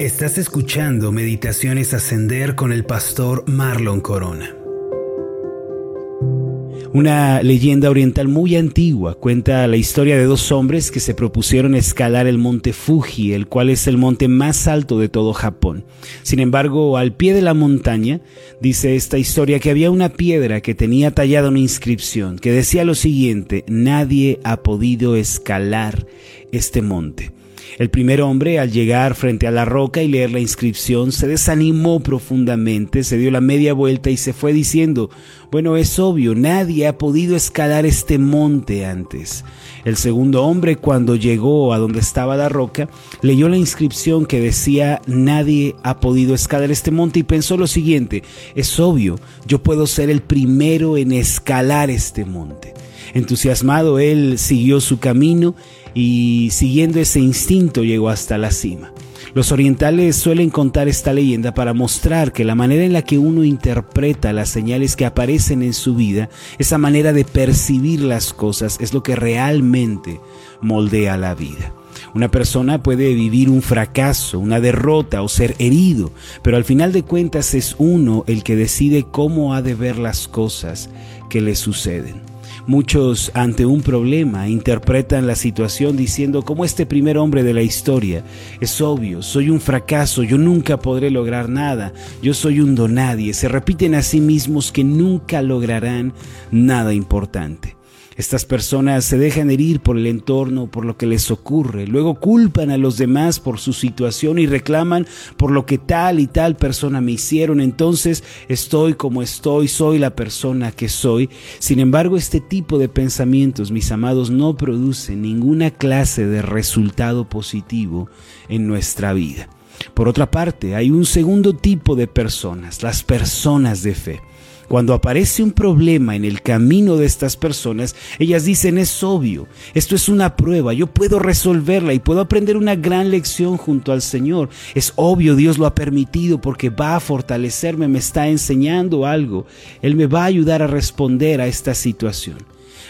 Estás escuchando Meditaciones Ascender con el pastor Marlon Corona. Una leyenda oriental muy antigua cuenta la historia de dos hombres que se propusieron escalar el monte Fuji, el cual es el monte más alto de todo Japón. Sin embargo, al pie de la montaña, dice esta historia que había una piedra que tenía tallada una inscripción que decía lo siguiente, nadie ha podido escalar este monte. El primer hombre, al llegar frente a la roca y leer la inscripción, se desanimó profundamente, se dio la media vuelta y se fue diciendo, bueno, es obvio, nadie ha podido escalar este monte antes. El segundo hombre, cuando llegó a donde estaba la roca, leyó la inscripción que decía, nadie ha podido escalar este monte y pensó lo siguiente, es obvio, yo puedo ser el primero en escalar este monte. Entusiasmado, él siguió su camino y siguiendo ese instinto llegó hasta la cima. Los orientales suelen contar esta leyenda para mostrar que la manera en la que uno interpreta las señales que aparecen en su vida, esa manera de percibir las cosas, es lo que realmente moldea la vida. Una persona puede vivir un fracaso, una derrota o ser herido, pero al final de cuentas es uno el que decide cómo ha de ver las cosas que le suceden. Muchos ante un problema interpretan la situación diciendo como este primer hombre de la historia, es obvio, soy un fracaso, yo nunca podré lograr nada, yo soy un donadie, se repiten a sí mismos que nunca lograrán nada importante. Estas personas se dejan herir por el entorno, por lo que les ocurre, luego culpan a los demás por su situación y reclaman por lo que tal y tal persona me hicieron, entonces estoy como estoy, soy la persona que soy. Sin embargo, este tipo de pensamientos, mis amados, no producen ninguna clase de resultado positivo en nuestra vida. Por otra parte, hay un segundo tipo de personas, las personas de fe. Cuando aparece un problema en el camino de estas personas, ellas dicen es obvio, esto es una prueba, yo puedo resolverla y puedo aprender una gran lección junto al Señor. Es obvio, Dios lo ha permitido porque va a fortalecerme, me está enseñando algo. Él me va a ayudar a responder a esta situación.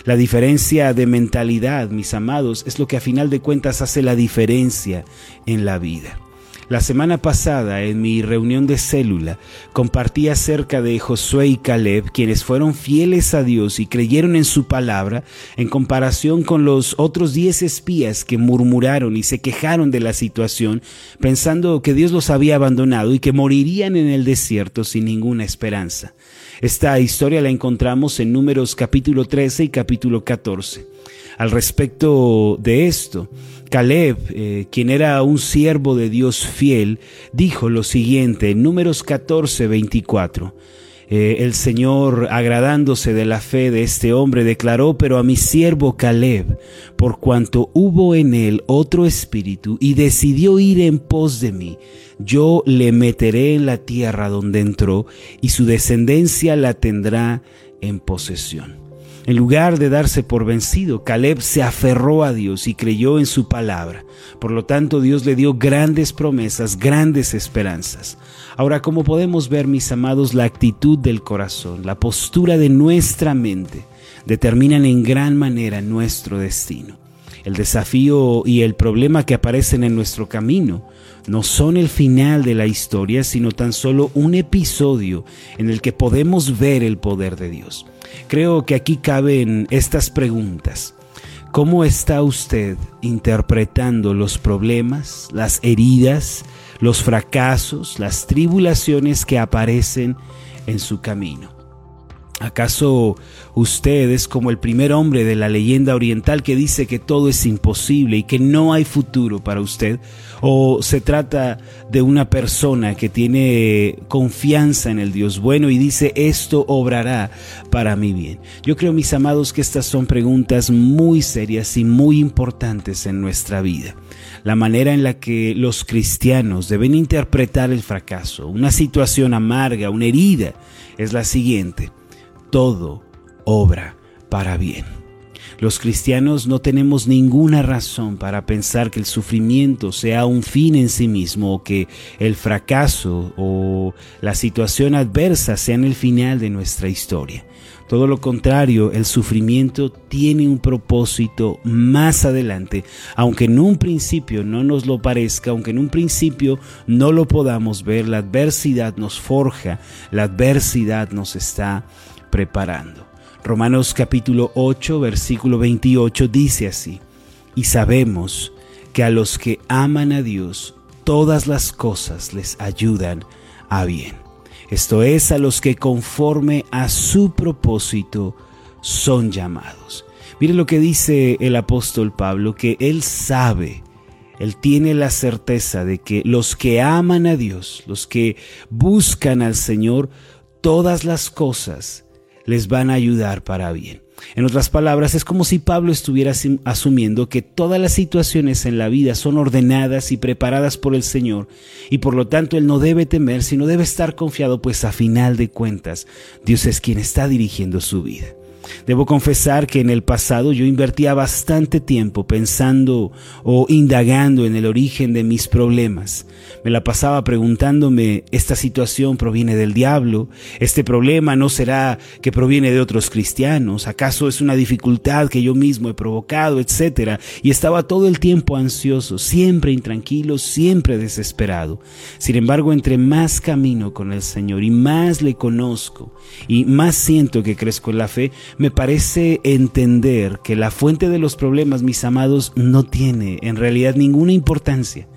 La diferencia de mentalidad, mis amados, es lo que a final de cuentas hace la diferencia en la vida. La semana pasada, en mi reunión de célula, compartí acerca de Josué y Caleb, quienes fueron fieles a Dios y creyeron en su palabra, en comparación con los otros diez espías que murmuraron y se quejaron de la situación, pensando que Dios los había abandonado y que morirían en el desierto sin ninguna esperanza. Esta historia la encontramos en Números capítulo 13 y capítulo 14. Al respecto de esto, Caleb, eh, quien era un siervo de Dios fiel, dijo lo siguiente en Números 14, 24. Eh, el Señor, agradándose de la fe de este hombre, declaró, pero a mi siervo Caleb, por cuanto hubo en él otro espíritu y decidió ir en pos de mí, yo le meteré en la tierra donde entró y su descendencia la tendrá en posesión. En lugar de darse por vencido, Caleb se aferró a Dios y creyó en su palabra. Por lo tanto, Dios le dio grandes promesas, grandes esperanzas. Ahora, como podemos ver, mis amados, la actitud del corazón, la postura de nuestra mente, determinan en gran manera nuestro destino. El desafío y el problema que aparecen en nuestro camino no son el final de la historia, sino tan solo un episodio en el que podemos ver el poder de Dios. Creo que aquí caben estas preguntas. ¿Cómo está usted interpretando los problemas, las heridas, los fracasos, las tribulaciones que aparecen en su camino? ¿Acaso usted es como el primer hombre de la leyenda oriental que dice que todo es imposible y que no hay futuro para usted? ¿O se trata de una persona que tiene confianza en el Dios bueno y dice esto obrará para mi bien? Yo creo, mis amados, que estas son preguntas muy serias y muy importantes en nuestra vida. La manera en la que los cristianos deben interpretar el fracaso, una situación amarga, una herida, es la siguiente todo obra para bien. Los cristianos no tenemos ninguna razón para pensar que el sufrimiento sea un fin en sí mismo o que el fracaso o la situación adversa sean el final de nuestra historia. Todo lo contrario, el sufrimiento tiene un propósito más adelante, aunque en un principio no nos lo parezca, aunque en un principio no lo podamos ver, la adversidad nos forja, la adversidad nos está preparando. Romanos capítulo 8, versículo 28 dice así, y sabemos que a los que aman a Dios, todas las cosas les ayudan a bien esto es a los que conforme a su propósito son llamados. Mire lo que dice el apóstol Pablo, que él sabe, él tiene la certeza de que los que aman a Dios, los que buscan al Señor, todas las cosas les van a ayudar para bien. En otras palabras, es como si Pablo estuviera asumiendo que todas las situaciones en la vida son ordenadas y preparadas por el Señor y por lo tanto él no debe temer, sino debe estar confiado, pues a final de cuentas Dios es quien está dirigiendo su vida. Debo confesar que en el pasado yo invertía bastante tiempo pensando o indagando en el origen de mis problemas. Me la pasaba preguntándome, ¿esta situación proviene del diablo? ¿Este problema no será que proviene de otros cristianos? ¿Acaso es una dificultad que yo mismo he provocado, etcétera? Y estaba todo el tiempo ansioso, siempre intranquilo, siempre desesperado. Sin embargo, entre más camino con el Señor y más le conozco y más siento que crezco en la fe, me parece entender que la fuente de los problemas, mis amados, no tiene en realidad ninguna importancia.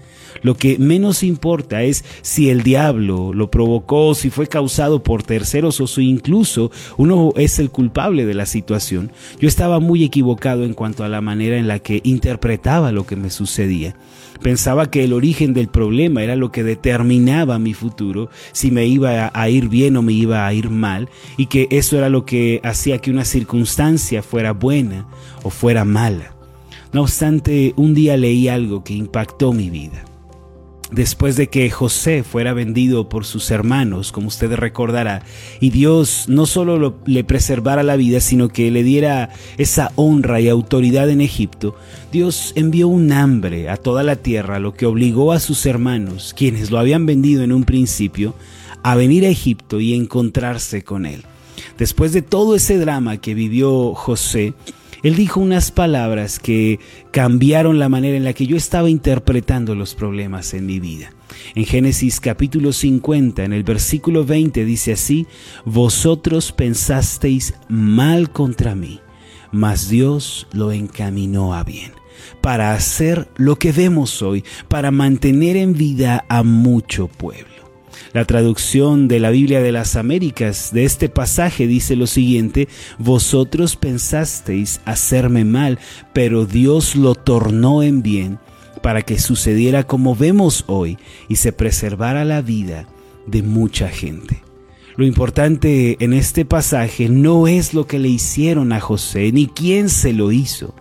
Lo que menos importa es si el diablo lo provocó, si fue causado por terceros o si incluso uno es el culpable de la situación. Yo estaba muy equivocado en cuanto a la manera en la que interpretaba lo que me sucedía. Pensaba que el origen del problema era lo que determinaba mi futuro, si me iba a ir bien o me iba a ir mal, y que eso era lo que hacía que una circunstancia fuera buena o fuera mala. No obstante, un día leí algo que impactó mi vida después de que José fuera vendido por sus hermanos, como usted recordará, y Dios no solo le preservara la vida, sino que le diera esa honra y autoridad en Egipto, Dios envió un hambre a toda la tierra, lo que obligó a sus hermanos, quienes lo habían vendido en un principio, a venir a Egipto y encontrarse con él. Después de todo ese drama que vivió José, él dijo unas palabras que cambiaron la manera en la que yo estaba interpretando los problemas en mi vida. En Génesis capítulo 50, en el versículo 20 dice así, Vosotros pensasteis mal contra mí, mas Dios lo encaminó a bien, para hacer lo que vemos hoy, para mantener en vida a mucho pueblo. La traducción de la Biblia de las Américas de este pasaje dice lo siguiente, vosotros pensasteis hacerme mal, pero Dios lo tornó en bien para que sucediera como vemos hoy y se preservara la vida de mucha gente. Lo importante en este pasaje no es lo que le hicieron a José, ni quién se lo hizo.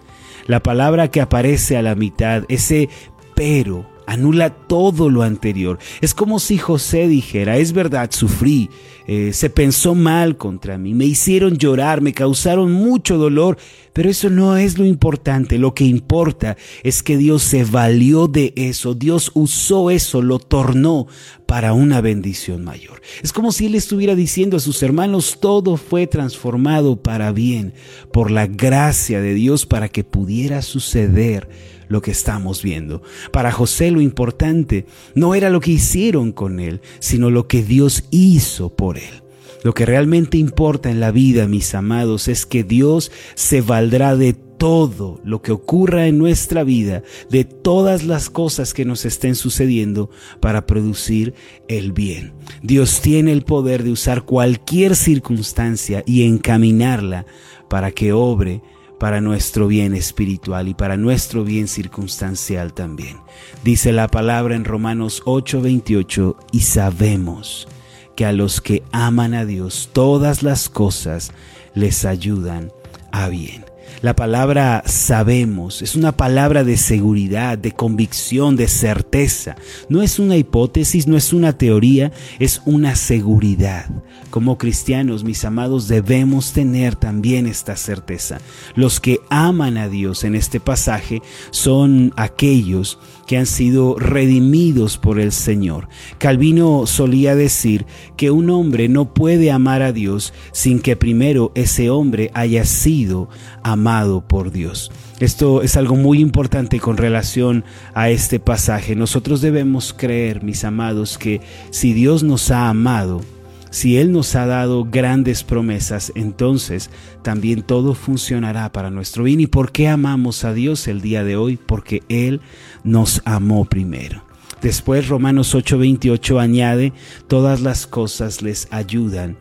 La palabra que aparece a la mitad, ese pero, anula todo lo anterior. Es como si José dijera, es verdad, sufrí, eh, se pensó mal contra mí, me hicieron llorar, me causaron mucho dolor, pero eso no es lo importante, lo que importa es que Dios se valió de eso, Dios usó eso, lo tornó para una bendición mayor. Es como si Él estuviera diciendo a sus hermanos, todo fue transformado para bien por la gracia de Dios para que pudiera suceder lo que estamos viendo. Para José lo importante no era lo que hicieron con él, sino lo que Dios hizo por él. Lo que realmente importa en la vida, mis amados, es que Dios se valdrá de todo lo que ocurra en nuestra vida, de todas las cosas que nos estén sucediendo para producir el bien. Dios tiene el poder de usar cualquier circunstancia y encaminarla para que obre para nuestro bien espiritual y para nuestro bien circunstancial también. Dice la palabra en Romanos 8:28, y sabemos que a los que aman a Dios todas las cosas les ayudan a bien. La palabra sabemos es una palabra de seguridad, de convicción, de certeza. No es una hipótesis, no es una teoría, es una seguridad. Como cristianos, mis amados, debemos tener también esta certeza. Los que aman a Dios en este pasaje son aquellos que han sido redimidos por el Señor. Calvino solía decir que un hombre no puede amar a Dios sin que primero ese hombre haya sido amado por Dios. Esto es algo muy importante con relación a este pasaje. Nosotros debemos creer, mis amados, que si Dios nos ha amado, si Él nos ha dado grandes promesas, entonces también todo funcionará para nuestro bien. ¿Y por qué amamos a Dios el día de hoy? Porque Él nos amó primero. Después Romanos 8:28 añade, todas las cosas les ayudan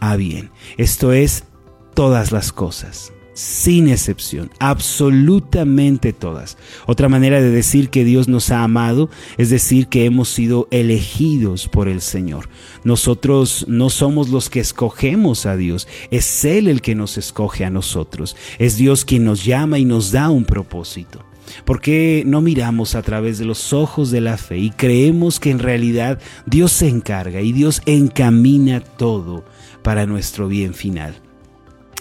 a bien. Esto es, todas las cosas sin excepción, absolutamente todas. Otra manera de decir que Dios nos ha amado es decir que hemos sido elegidos por el Señor. Nosotros no somos los que escogemos a Dios, es Él el que nos escoge a nosotros. Es Dios quien nos llama y nos da un propósito. ¿Por qué no miramos a través de los ojos de la fe y creemos que en realidad Dios se encarga y Dios encamina todo para nuestro bien final?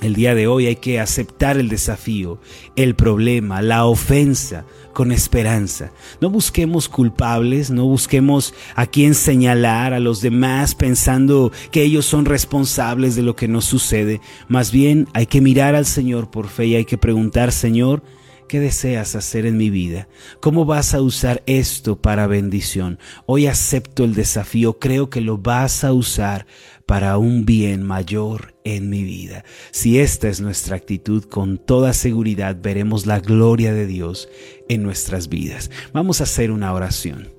El día de hoy hay que aceptar el desafío, el problema, la ofensa con esperanza. No busquemos culpables, no busquemos a quién señalar a los demás pensando que ellos son responsables de lo que nos sucede. Más bien hay que mirar al Señor por fe y hay que preguntar, Señor, ¿Qué deseas hacer en mi vida? ¿Cómo vas a usar esto para bendición? Hoy acepto el desafío, creo que lo vas a usar para un bien mayor en mi vida. Si esta es nuestra actitud, con toda seguridad veremos la gloria de Dios en nuestras vidas. Vamos a hacer una oración.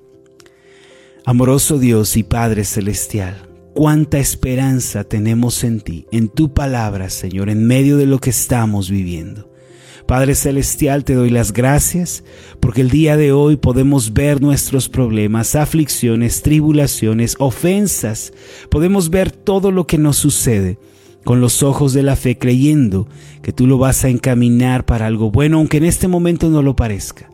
Amoroso Dios y Padre Celestial, cuánta esperanza tenemos en ti, en tu palabra, Señor, en medio de lo que estamos viviendo. Padre Celestial, te doy las gracias porque el día de hoy podemos ver nuestros problemas, aflicciones, tribulaciones, ofensas. Podemos ver todo lo que nos sucede con los ojos de la fe creyendo que tú lo vas a encaminar para algo bueno, aunque en este momento no lo parezca.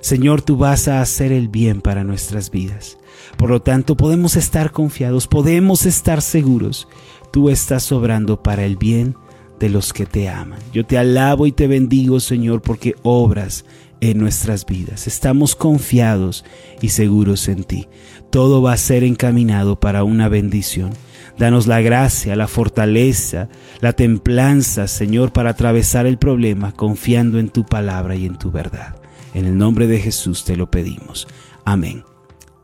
Señor, tú vas a hacer el bien para nuestras vidas. Por lo tanto, podemos estar confiados, podemos estar seguros. Tú estás obrando para el bien de los que te aman. Yo te alabo y te bendigo, Señor, porque obras en nuestras vidas. Estamos confiados y seguros en ti. Todo va a ser encaminado para una bendición. Danos la gracia, la fortaleza, la templanza, Señor, para atravesar el problema confiando en tu palabra y en tu verdad. En el nombre de Jesús te lo pedimos. Amén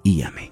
y amén.